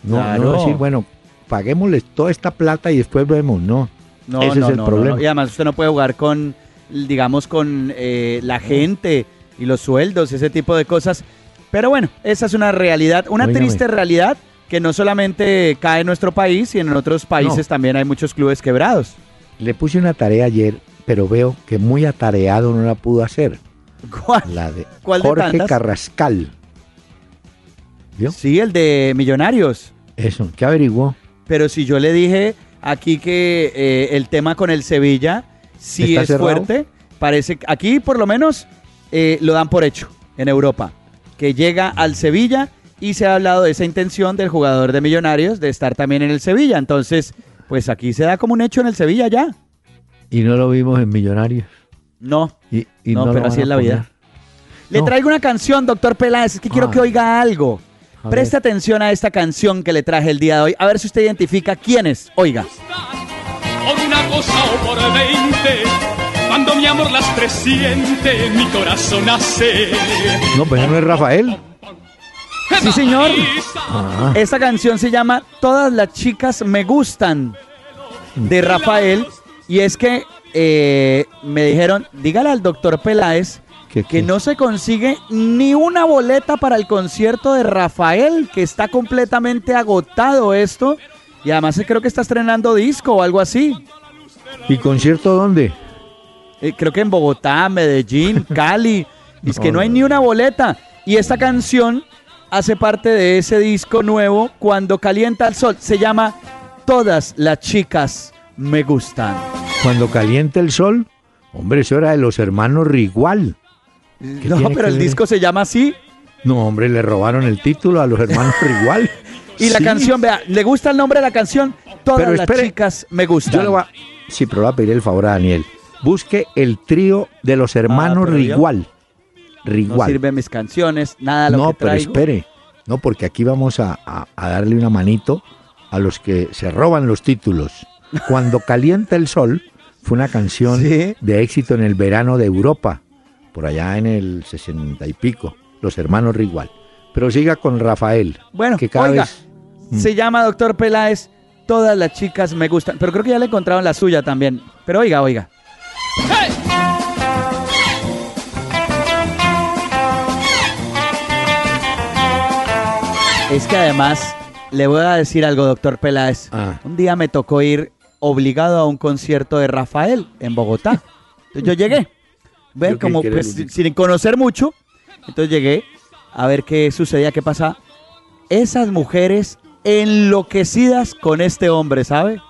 No, Claro. no decir, bueno, paguémosles toda esta plata y después vemos, no. No, Ese no, es el no, problema. no. Y además usted no puede jugar con, digamos, con eh, la gente y los sueldos, ese tipo de cosas. Pero bueno, esa es una realidad, una triste realidad que no solamente cae en nuestro país y en otros países también hay muchos clubes quebrados. Le puse una tarea ayer, pero veo que muy atareado no la pudo hacer. ¿Cuál? La de ¿Cuál de Jorge? Carrascal. ¿Vio? Sí, el de Millonarios. Eso, ¿qué averiguó? Pero si yo le dije aquí que eh, el tema con el Sevilla sí ¿Está es cerrado? fuerte, parece que aquí por lo menos eh, lo dan por hecho en Europa, que llega al Sevilla y se ha hablado de esa intención del jugador de Millonarios de estar también en el Sevilla. Entonces, pues aquí se da como un hecho en el Sevilla ya. Y no lo vimos en Millonarios. No, Y, y no, pero así es la vida. Le No. traigo una canción, doctor Peláez, es que quiero que oiga algo. A Preste ver. atención a esta canción que le traje el día de hoy. A ver si usted identifica quién es. Oiga. por una cosa o por veinte. Cuando mi amor las presiente, mi corazón hace. No, pero no es Rafael. Sí, señor. Ah, Esta canción se llama Todas las chicas me gustan de Rafael. Y es que eh, me dijeron, dígale al doctor Peláez ¿Qué, que no se consigue ni una boleta para el concierto de Rafael, que está completamente agotado esto. Y además creo que está estrenando disco o algo así. ¿Y concierto dónde? Eh, creo que en Bogotá, Medellín, (laughs) Cali. Es que no hay ni una boleta. Y esta canción hace parte de ese disco nuevo, Cuando calienta el sol. Se llama Todas las chicas me gustan. Cuando caliente el sol. Hombre, eso era de los hermanos Rigual. ¿Qué No, pero el ver? disco se llama así. No, hombre, le robaron el título a los hermanos Rigual. (laughs) Y la Sí. canción, vea, ¿le gusta el nombre de la canción? Todas Pero las espere, chicas me gustan. Yo le voy a... Sí, pero le voy a pedir el favor a Daniel. Busque el trío de los hermanos Ah, pero yo- Rigual. No Rigual. sirven mis canciones, nada lo No, que pero traigo. espere. No, porque aquí vamos a, a- a darle una manito a los que se roban los títulos. Cuando calienta el sol fue una canción Sí. de éxito en el verano de Europa, por allá en el sesenta y pico, los hermanos Rigual. Pero siga con Rafael. Bueno, que cada oiga, vez Mm. se llama Doctor Peláez. Todas las chicas me gustan. Pero creo que ya le encontraron la suya también. Pero oiga, oiga. Es que además, le voy a decir algo, doctor Peláez. Ah. Un día me tocó ir obligado a un concierto de Rafael en Bogotá. Entonces yo llegué. Como pues, sin conocer mucho. Entonces llegué a ver qué sucedía, qué pasa. Esas mujeres enloquecidas con este hombre, ¿sabe?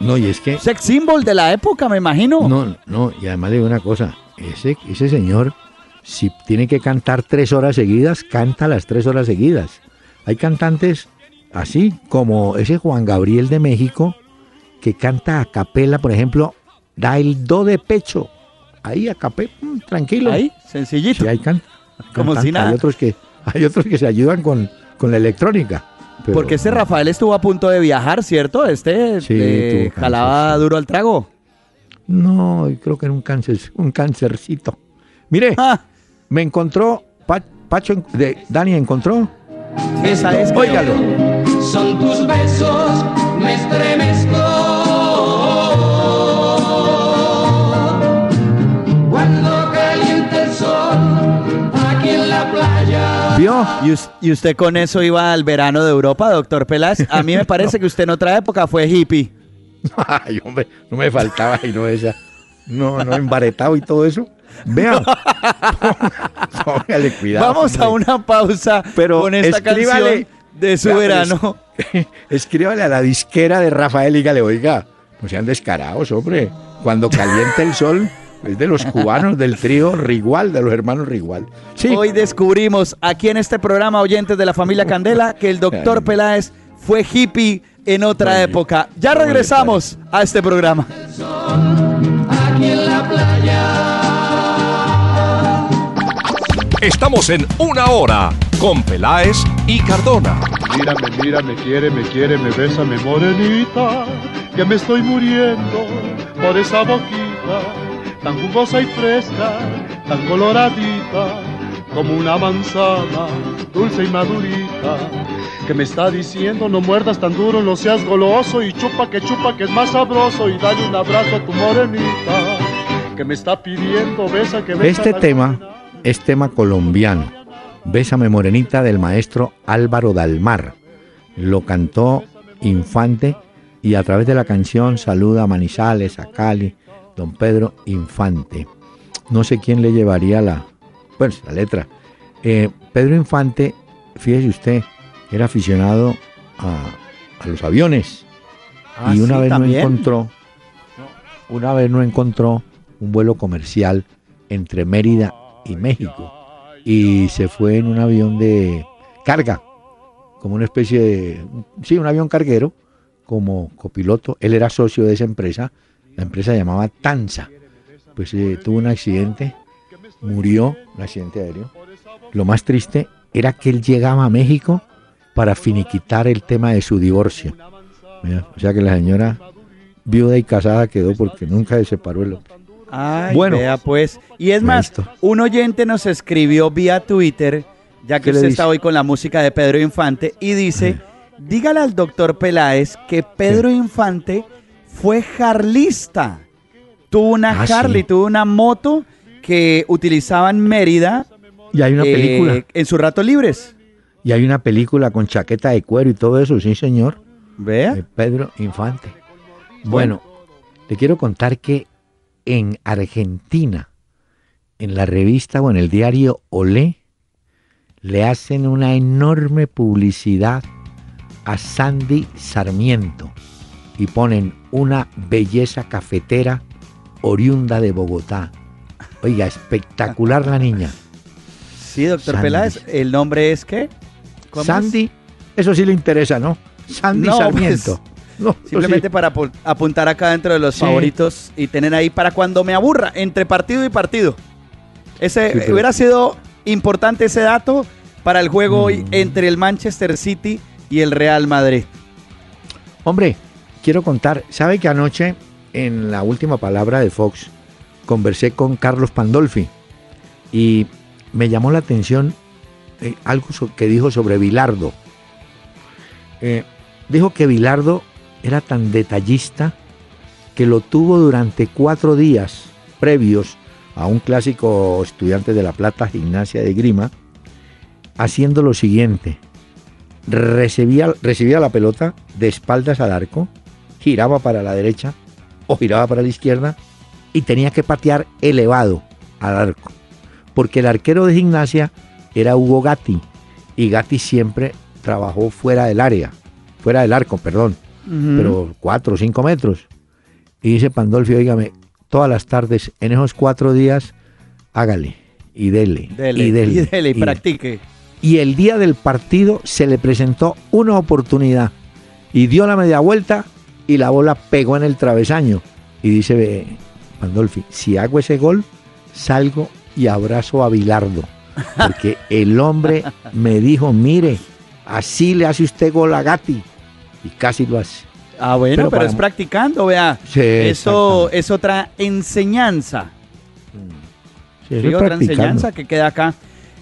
No, y es que Sex symbol de la época, me imagino. No, no, y además le digo una cosa, ese, ese señor, si tiene que cantar tres horas seguidas, canta las tres horas seguidas. Hay cantantes así como ese Juan Gabriel de México, que canta a capela, por ejemplo, da el do de pecho, ahí a capela, mm, tranquilo. Ahí, sencillito. Sí, hay can- (laughs) Como si nada. Hay otros que, hay otros que se ayudan con, con la electrónica. pero- Porque este Rafael estuvo a punto de viajar, ¿cierto? Este Sí, eh, jalaba duro al trago. No, creo que era un cáncer, un cáncercito. Mire, Ah, me encontró, Pa- Pacho, de, Dani encontró. esa es. Óigalo. Son tus besos, me estremezco. ¿Vio? ¿Y, us- y usted con eso iba al verano de Europa, doctor Peláez? A mí me parece que usted en otra época fue hippie. (laughs) Ay, hombre, no me faltaba y no esa. No, no, embaretado y todo eso. Vean. (laughs) Póngale cuidado. Vamos a hombre. una pausa Pero con esta escríbale- canción de su pero verano. (laughs) Escríbale a la disquera de Rafael y dígale, oiga, no sean descarados, hombre. Cuando calienta el sol, es de los cubanos del trío Rigual, de los hermanos Rigual. Sí, Hoy descubrimos aquí en este programa, oyentes de la familia Candela, que el doctor. Peláez fue hippie en otra época. Ya ¿Cómo le regresamos a este programa. Estamos en Una Hora con Peláez y Cardona. Mírame, mírame, quiere, me quiere, me besa, me morenita, que me estoy muriendo por esa boquita, tan jugosa y fresca, tan coloradita, como una manzana, dulce y madurita, que me está diciendo no muerdas tan duro, no seas goloso y chupa que chupa que es más sabroso y dale un abrazo a tu morenita, que me está pidiendo besa que besa. este tema es tema colombiano. Bésame Morenita del maestro Álvaro Dalmar. Lo cantó Infante y a través de la canción saluda a Manizales, a Cali, don Pedro Infante. No sé quién le llevaría la, bueno, la letra. Eh, Pedro Infante, fíjese usted, era aficionado a, a los aviones Ah, y una sí, vez también. no encontró, una vez no encontró un vuelo comercial entre Mérida y México y se fue en un avión de carga, como una especie de, sí, un avión carguero, como copiloto. Él era socio de esa empresa, la empresa se llamaba Tanza. Pues eh, tuvo un accidente, murió, un accidente aéreo. Lo más triste era que él llegaba a México para finiquitar el tema de su divorcio. Mira, o sea que la señora viuda y casada quedó porque nunca se separó el hombre. Ay, Bueno. vea pues. Y es más, un oyente nos escribió vía Twitter, ya que ¿Qué le usted dice? está hoy con la música de Pedro Infante, y dice, dígale al doctor Peláez que Pedro Infante fue jarlista. Tuvo una Ah, sí. Harley, tuvo una moto que utilizaba en Mérida Y hay una eh, película. en sus ratos libres. Y hay una película con chaqueta de cuero y todo eso, sí, señor. Vea. de Pedro Infante. Bueno, le quiero contar que en Argentina, en la revista o en el diario Olé, le hacen una enorme publicidad a Sandy Sarmiento y ponen una belleza cafetera oriunda de Bogotá. Oiga, espectacular la niña. Sí, doctor Sandy. Peláez, ¿el nombre es qué? Sandy, eso sí le interesa, ¿no? Sandy No, pues, Sarmiento. No, Simplemente sí. para apu- apuntar acá dentro de los Sí. favoritos y tener ahí para cuando me aburra, entre partido y partido. Ese Sí, pero- hubiera sido importante ese dato para el juego hoy Mm. entre el Manchester City y el Real Madrid. Hombre, quiero contar, ¿sabe que anoche en la última palabra de Fox conversé con Carlos Pandolfi y me llamó la atención eh, algo que dijo sobre Bilardo. Eh, dijo que Bilardo era tan detallista que lo tuvo durante cuatro días previos a un clásico estudiante de La Plata, Gimnasia de Grima, haciendo lo siguiente recibía, recibía la pelota de espaldas al arco, giraba para la derecha o giraba para la izquierda y tenía que patear elevado al arco. Porque el arquero de gimnasia era Hugo Gatti y Gatti siempre trabajó fuera del área, fuera del arco, perdón, pero cuatro o cinco metros. Y dice Pandolfi, oígame, todas las tardes, en esos cuatro días, hágale y dele, Dele, y dele. y dele, y y- practique. y el día del partido se le presentó una oportunidad y dio la media vuelta y la bola pegó en el travesaño. Y dice Pandolfi, si hago ese gol, salgo y abrazo a Bilardo. Porque (laughs) el hombre me dijo, mire, así le hace usted gol a Gatti. Y casi lo hace. Ah, bueno, Pero es practicando, vea. Sí, Eso es otra enseñanza. Sí, eso Sí, es otra enseñanza que queda acá.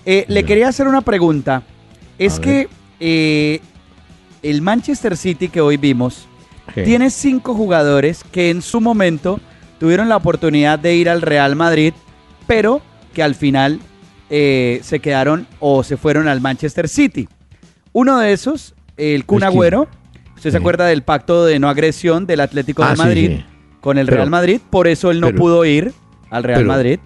Eh, le quería hacer una pregunta. Es A que eh, el Manchester City que hoy vimos Sí. tiene cinco jugadores que en su momento tuvieron la oportunidad de ir al Real Madrid, pero que al final eh, se quedaron o se fueron al Manchester City. Uno de esos, el Kun ¿Es quién? Agüero, usted se acuerda del pacto de no agresión del Atlético Ah, de sí, Madrid sí. con el Pero- Real Madrid, por eso él no pero- pudo ir al Real pero- Madrid.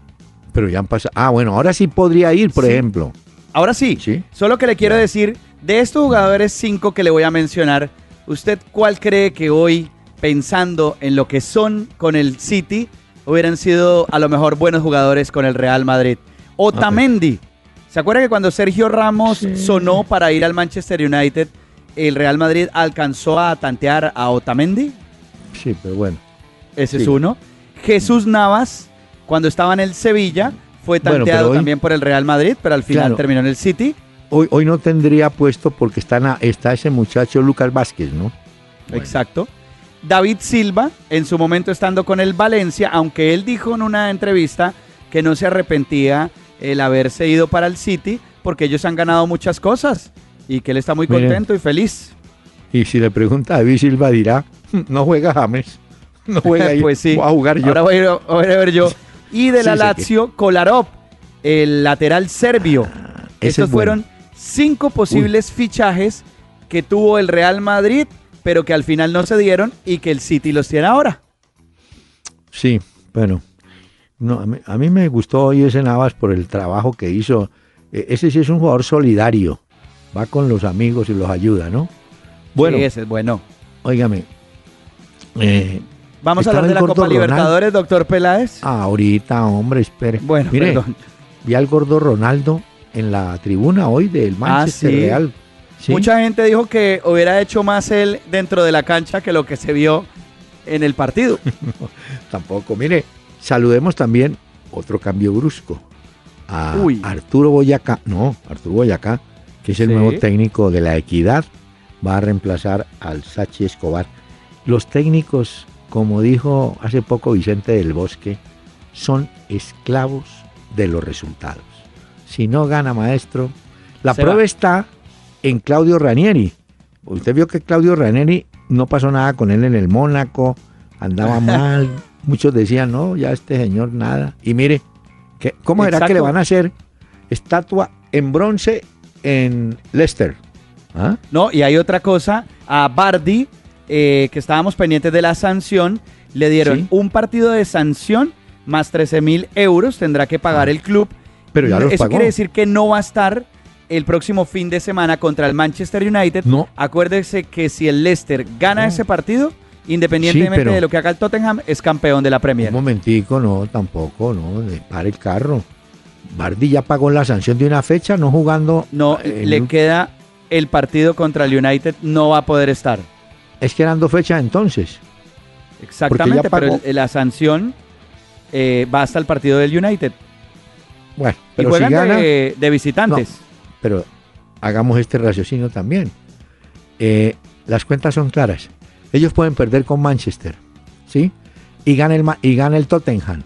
Pero ya han pasado. Ah, bueno, ahora sí podría ir, por ejemplo. Ahora sí, Sí. solo que le quiero decir, de estos jugadores cinco que le voy a mencionar, ¿usted cuál cree que hoy, pensando en lo que son con el City, hubieran sido a lo mejor buenos jugadores con el Real Madrid? Otamendi. ¿Se acuerda que cuando Sergio Ramos Sí. sonó para ir al Manchester United, el Real Madrid alcanzó a tantear a Otamendi? Sí, pero bueno. Ese es uno. Jesús Navas, cuando estaba en el Sevilla, fue Bueno, tanteado hoy- también por el Real Madrid, pero al final Claro. terminó en el City. Hoy, hoy no tendría puesto porque está, na- está ese muchacho Lucas Vázquez, ¿no? Bueno. Exacto. David Silva, en su momento estando con el Valencia, aunque él dijo en una entrevista que no se arrepentía el haberse ido para el City, porque ellos han ganado muchas cosas y que él está muy contento y feliz. Y si le pregunta a David Silva dirá, "Mm, no juega James. No (laughs) juega pues sí. Voy a jugar yo. Ahora voy a, ir- voy a ver yo. Y de la Sí, sé que- Lazio, Kolarov, el lateral serbio. Ah, Estos es bueno. Cinco posibles fichajes que tuvo el Real Madrid, pero que al final no se dieron y que el City los tiene ahora. Sí, bueno. No, a, mí, a mí me gustó hoy ese Navas por el trabajo que hizo. E- ese sí es un jugador solidario. Va con los amigos y los ayuda, ¿no? Bueno, Sí, ese es bueno. óigame. eh, Vamos a hablar de la Copa Ronaldo. Libertadores, doctor Peláez. ahorita, hombre, espere. bueno, Mire, perdón. vi al gordo Ronaldo en la tribuna hoy del Manchester Ah, sí. Real. ¿Sí? Mucha gente dijo que hubiera hecho más él dentro de la cancha que lo que se vio en el partido. (laughs) Tampoco. Mire, saludemos también otro cambio brusco. A Uy. Arturo Boyacá. No, Arturo Boyacá, que es el Sí. nuevo técnico de la Equidad, va a reemplazar al Sachi Escobar. Los técnicos, como dijo hace poco Vicente del Bosque, son esclavos de los resultados. Si no gana maestro, la Se prueba va. está en Claudio Ranieri. Usted vio que Claudio Ranieri no pasó nada con él en el Mónaco, andaba (laughs) mal. Muchos decían, no, ya este señor nada. Y mire, ¿qué- ¿cómo era que le van a hacer estatua en bronce en Leicester? ¿Ah? No, y hay otra cosa. A Bardi, eh, que estábamos pendientes de la sanción, le dieron Sí. un partido de sanción más 13 mil euros. Tendrá que pagar Ah. el club. Pero ya los Eso pagó. quiere decir que no va a estar el próximo fin de semana contra el Manchester United. No. Acuérdese que si el Leicester gana No. ese partido, independientemente pero- de lo que haga el Tottenham, es campeón de la Premier. Un momentico, no, tampoco, no, para el carro. Bardi ya pagó la sanción de una fecha, no jugando. No, eh, le queda el partido contra el United, no va a poder estar. Es que eran dos fechas entonces. Exactamente, pero la sanción eh, va hasta el partido del United. Bueno, Y pero si juegan gana, de, de visitantes. pero hagamos este raciocinio también. Eh, las cuentas son claras. Ellos pueden perder con Manchester, ¿sí? Y gana el, y gana el Tottenham.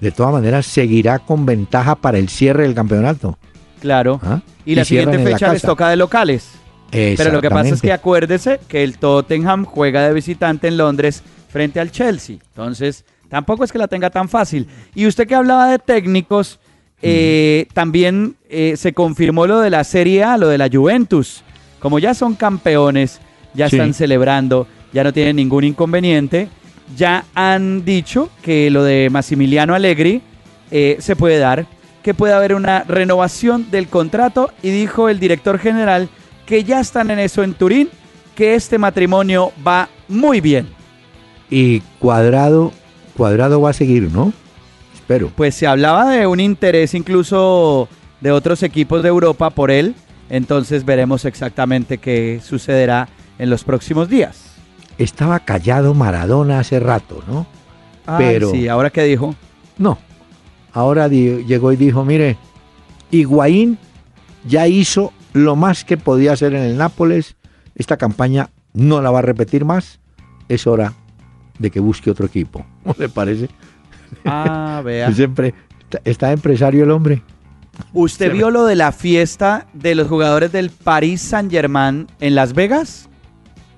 De todas maneras, seguirá con ventaja para el cierre del campeonato. Claro. ¿ah? Y la siguiente la fecha les toca de locales. Pero lo que pasa es que acuérdese que el Tottenham juega de visitante en Londres frente al Chelsea. Entonces, tampoco es que la tenga tan fácil. Y usted que hablaba de técnicos, eh, también eh, se confirmó lo de la Serie A, lo de la Juventus. Como ya son campeones, ya Sí. están celebrando, ya no tienen ningún inconveniente. Ya han dicho que lo de Massimiliano Allegri eh, se puede dar, que puede haber una renovación del contrato y dijo el director general que ya están en eso en Turín, que este matrimonio va muy bien. Y Cuadrado, Cuadrado va a seguir, ¿no? Espero. Pues se hablaba de un interés incluso de otros equipos de Europa por él, entonces veremos exactamente qué sucederá en los próximos días. Estaba callado Maradona hace rato, ¿no? Ay, Pero- sí, ahora qué dijo. No. Ahora llegó y dijo, mire, Higuaín ya hizo lo más que podía hacer en el Nápoles. Esta campaña no la va a repetir más. Es hora de que busque otro equipo. (laughs) ¿No le parece? Ah, vea. Siempre está, empresario el hombre. ¿Usted vio lo de la fiesta de los jugadores del Paris Saint-Germain en Las Vegas?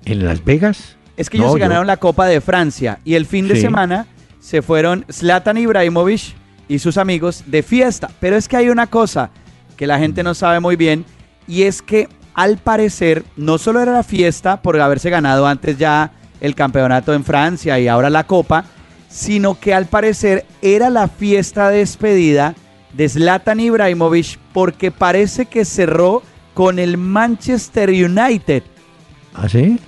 ¿En Las Vegas? Es que ellos No, se yo- ganaron la Copa de Francia y el fin de Sí. semana se fueron Zlatan Ibrahimovic y sus amigos de fiesta. Pero es que hay una cosa que la gente no sabe muy bien y es que al parecer no solo era la fiesta por haberse ganado antes ya el campeonato en Francia y ahora la Copa, sino que al parecer era la fiesta de despedida de Zlatan Ibrahimovic porque parece que cerró con el Manchester United. ¿Ah, sí?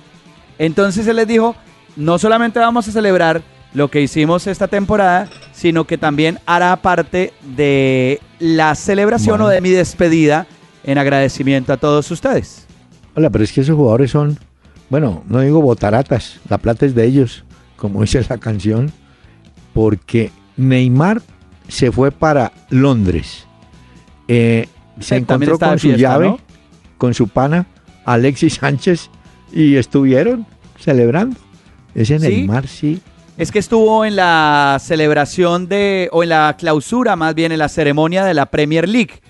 Entonces él les dijo, no solamente vamos a celebrar lo que hicimos esta temporada, sino que también hará parte de la celebración Bueno. o de mi despedida en agradecimiento a todos ustedes. Hola, pero es que esos jugadores son, bueno, no digo botaratas, la plata es de ellos, como dice la canción, porque Neymar se fue para Londres. Eh, se encontró con su fiesta, llave, ¿no? con su pana, Alexis (laughs) Sánchez, y estuvieron celebrando. Ese. Neymar sí. Es que estuvo en la celebración de, o en la clausura más bien, en la ceremonia de la Premier League,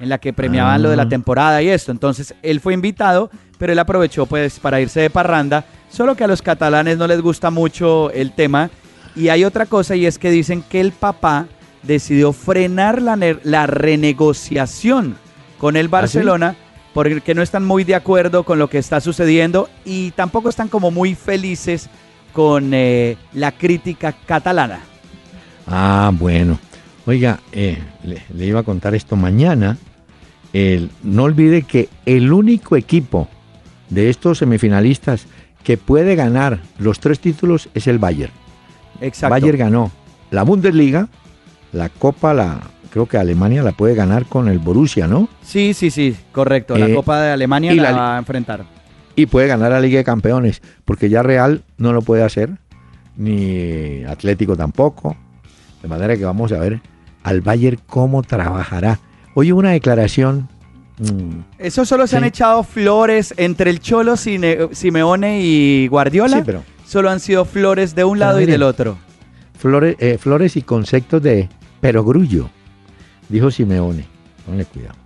en la que premiaban lo de la Ah. temporada y esto. Entonces él fue invitado, pero él aprovechó pues para irse de parranda, solo que a los catalanes no les gusta mucho el tema. Y hay otra cosa y es que dicen que el papá decidió frenar la, la renegociación con el Barcelona porque no están muy de acuerdo con lo que está sucediendo y tampoco están como muy felices con eh, la crítica catalana. Ah, bueno. Oiga, eh, le, le iba a contar esto mañana. El- no olvide que el único equipo de estos semifinalistas que puede ganar los tres títulos es el Bayern. Exacto. Bayern ganó la Bundesliga, la Copa, la creo que Alemania la puede ganar con el Borussia, ¿no? Sí, sí, sí, correcto. La Eh, Copa de Alemania la, la- va a enfrentar. Y puede ganar la Liga de Campeones, porque ya Real no lo puede hacer, ni Atlético tampoco. De manera que vamos a ver al Bayern cómo trabajará. Hubo una declaración. mm, Eso solo se Sí. han echado flores entre el Cholo, Simeone y Guardiola. sí, pero Solo han sido flores de un lado y del otro. flores, eh, flores y conceptos de perogrullo, dijo Simeone. Ponle cuidado.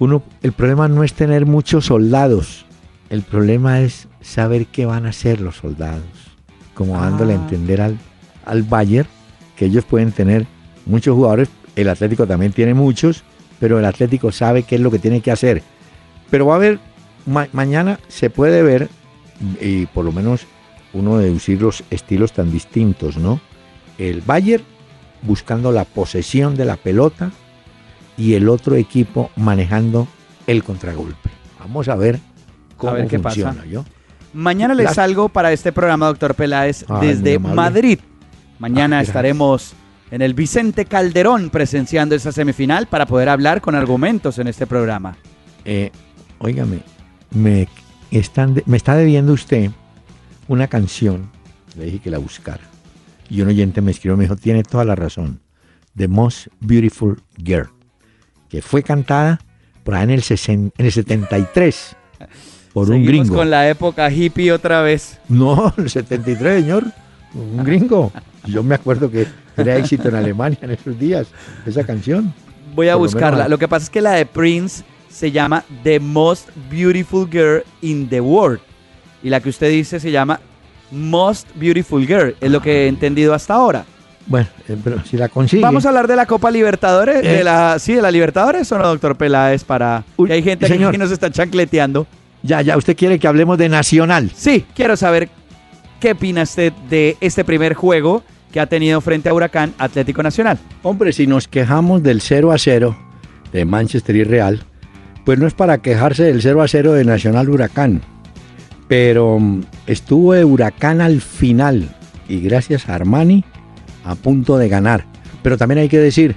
Uno, el problema no es tener muchos soldados, el problema es saber qué van a hacer los soldados. Como dándole a Ah. entender al, al Bayern que ellos pueden tener muchos jugadores, el Atlético también tiene muchos, pero el Atlético sabe qué es lo que tiene que hacer. Pero va a haber, ma- mañana se puede ver, y por lo menos uno deducir los estilos tan distintos, ¿no? El Bayern buscando la posesión de la pelota y el otro equipo manejando el contragolpe. Vamos a ver cómo ver qué funciona, pasa. ¿yo? Mañana les salgo para este programa, doctor Peláez, Ay, desde. Madrid. Mañana Ah, estaremos en el Vicente Calderón presenciando esa semifinal para poder hablar con argumentos en este programa. Eh, óigame, me, están de- me está debiendo usted una canción. Le dije que la buscara. Y un oyente me escribió, me dijo, tiene toda la razón. The Most Beautiful Girl. Que fue cantada por ahí en el, sesen- en el 73 por un gringo. con la época hippie otra vez. No, el 73, señor. Un gringo. Yo me acuerdo que era éxito en Alemania en esos días, esa canción. Voy a Por lo buscarla. menos- Lo que pasa es que la de Prince se llama The Most Beautiful Girl in the World. Y la que usted dice se llama Most Beautiful Girl. Es lo que he entendido hasta ahora. Bueno, eh, pero si la consigue. Vamos a hablar de la Copa Libertadores, de Eh. la, sí, de la Libertadores o no, doctor Peláez, para Uy, hay gente aquí que nos está chancleteando. Ya, ya, usted quiere que hablemos de Nacional. Sí, quiero saber qué opina usted de este primer juego que ha tenido frente a Huracán Atlético Nacional. Hombre, si nos quejamos del 0 a 0 de Manchester y Real, pues no es para quejarse del 0 a 0 de Nacional Huracán. Pero mm, estuvo de Huracán al final y gracias a Armani a punto de ganar. Pero también hay que decir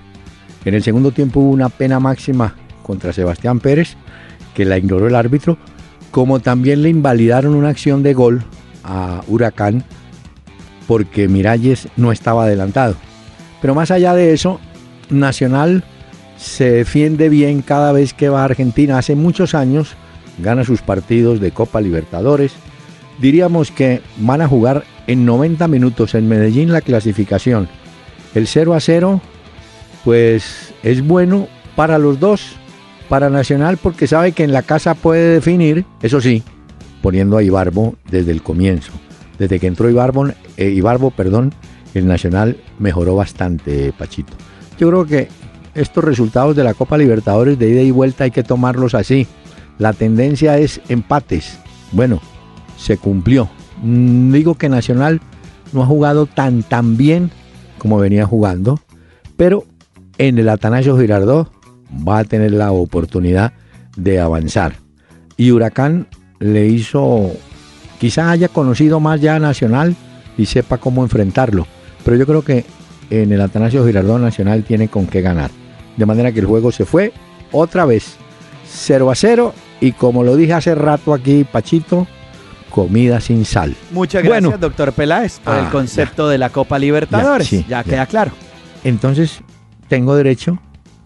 en el segundo tiempo hubo una pena máxima contra Sebastián Pérez, que la ignoró el árbitro, como también le invalidaron una acción de gol a Huracán porque Miralles no estaba adelantado. Pero más allá de eso, Nacional se defiende bien cada vez que va a Argentina. Hace muchos años gana sus partidos de Copa Libertadores. Diríamos que van a jugar en 90 minutos en Medellín la clasificación. El 0 a 0, pues es bueno para los dos, para Nacional porque sabe que en la casa puede definir, eso sí, poniendo a Ibarbo desde el comienzo. Desde que entró Ibarbo, eh, Ibarbo perdón, el Nacional mejoró bastante, Pachito. Yo creo que estos resultados de la Copa Libertadores de ida y vuelta hay que tomarlos así. La tendencia es empates. Bueno, se cumplió. Mm, digo que Nacional no ha jugado tan tan bien como venía jugando, pero en el Atanasio Girardot va a tener la oportunidad de avanzar. Y Huracán le hizo, quizás haya conocido más ya a Nacional y sepa cómo enfrentarlo, pero yo creo que en el Atanasio Girardot Nacional tiene con qué ganar. De manera que el juego se fue otra vez 0 a 0 y como lo dije hace rato aquí, Pachito, comida sin sal. Muchas gracias, doctor Peláez, por el ah, concepto de la Copa Libertadores. Ya, queda claro. Entonces, tengo derecho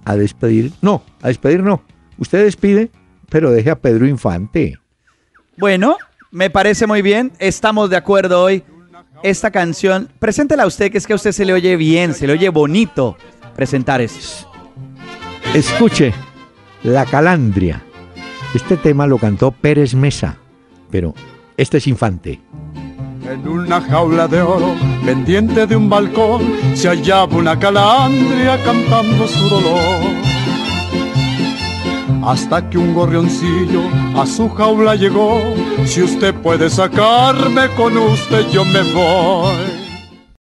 a despedir. No, a despedir no. Usted despide, pero deje a Pedro Infante. Bueno, me parece muy bien. Estamos de acuerdo hoy. Esta canción, preséntela a usted, que es que a usted se le oye bien, se le oye bonito presentar eso. Escuche, La Calandria. Este tema lo cantó Pérez Mesa, pero este es Infante. En una jaula de oro, pendiente de un balcón, se hallaba una calandria cantando su dolor. Hasta que un gorrioncillo a su jaula llegó, si usted puede sacarme con usted yo me voy.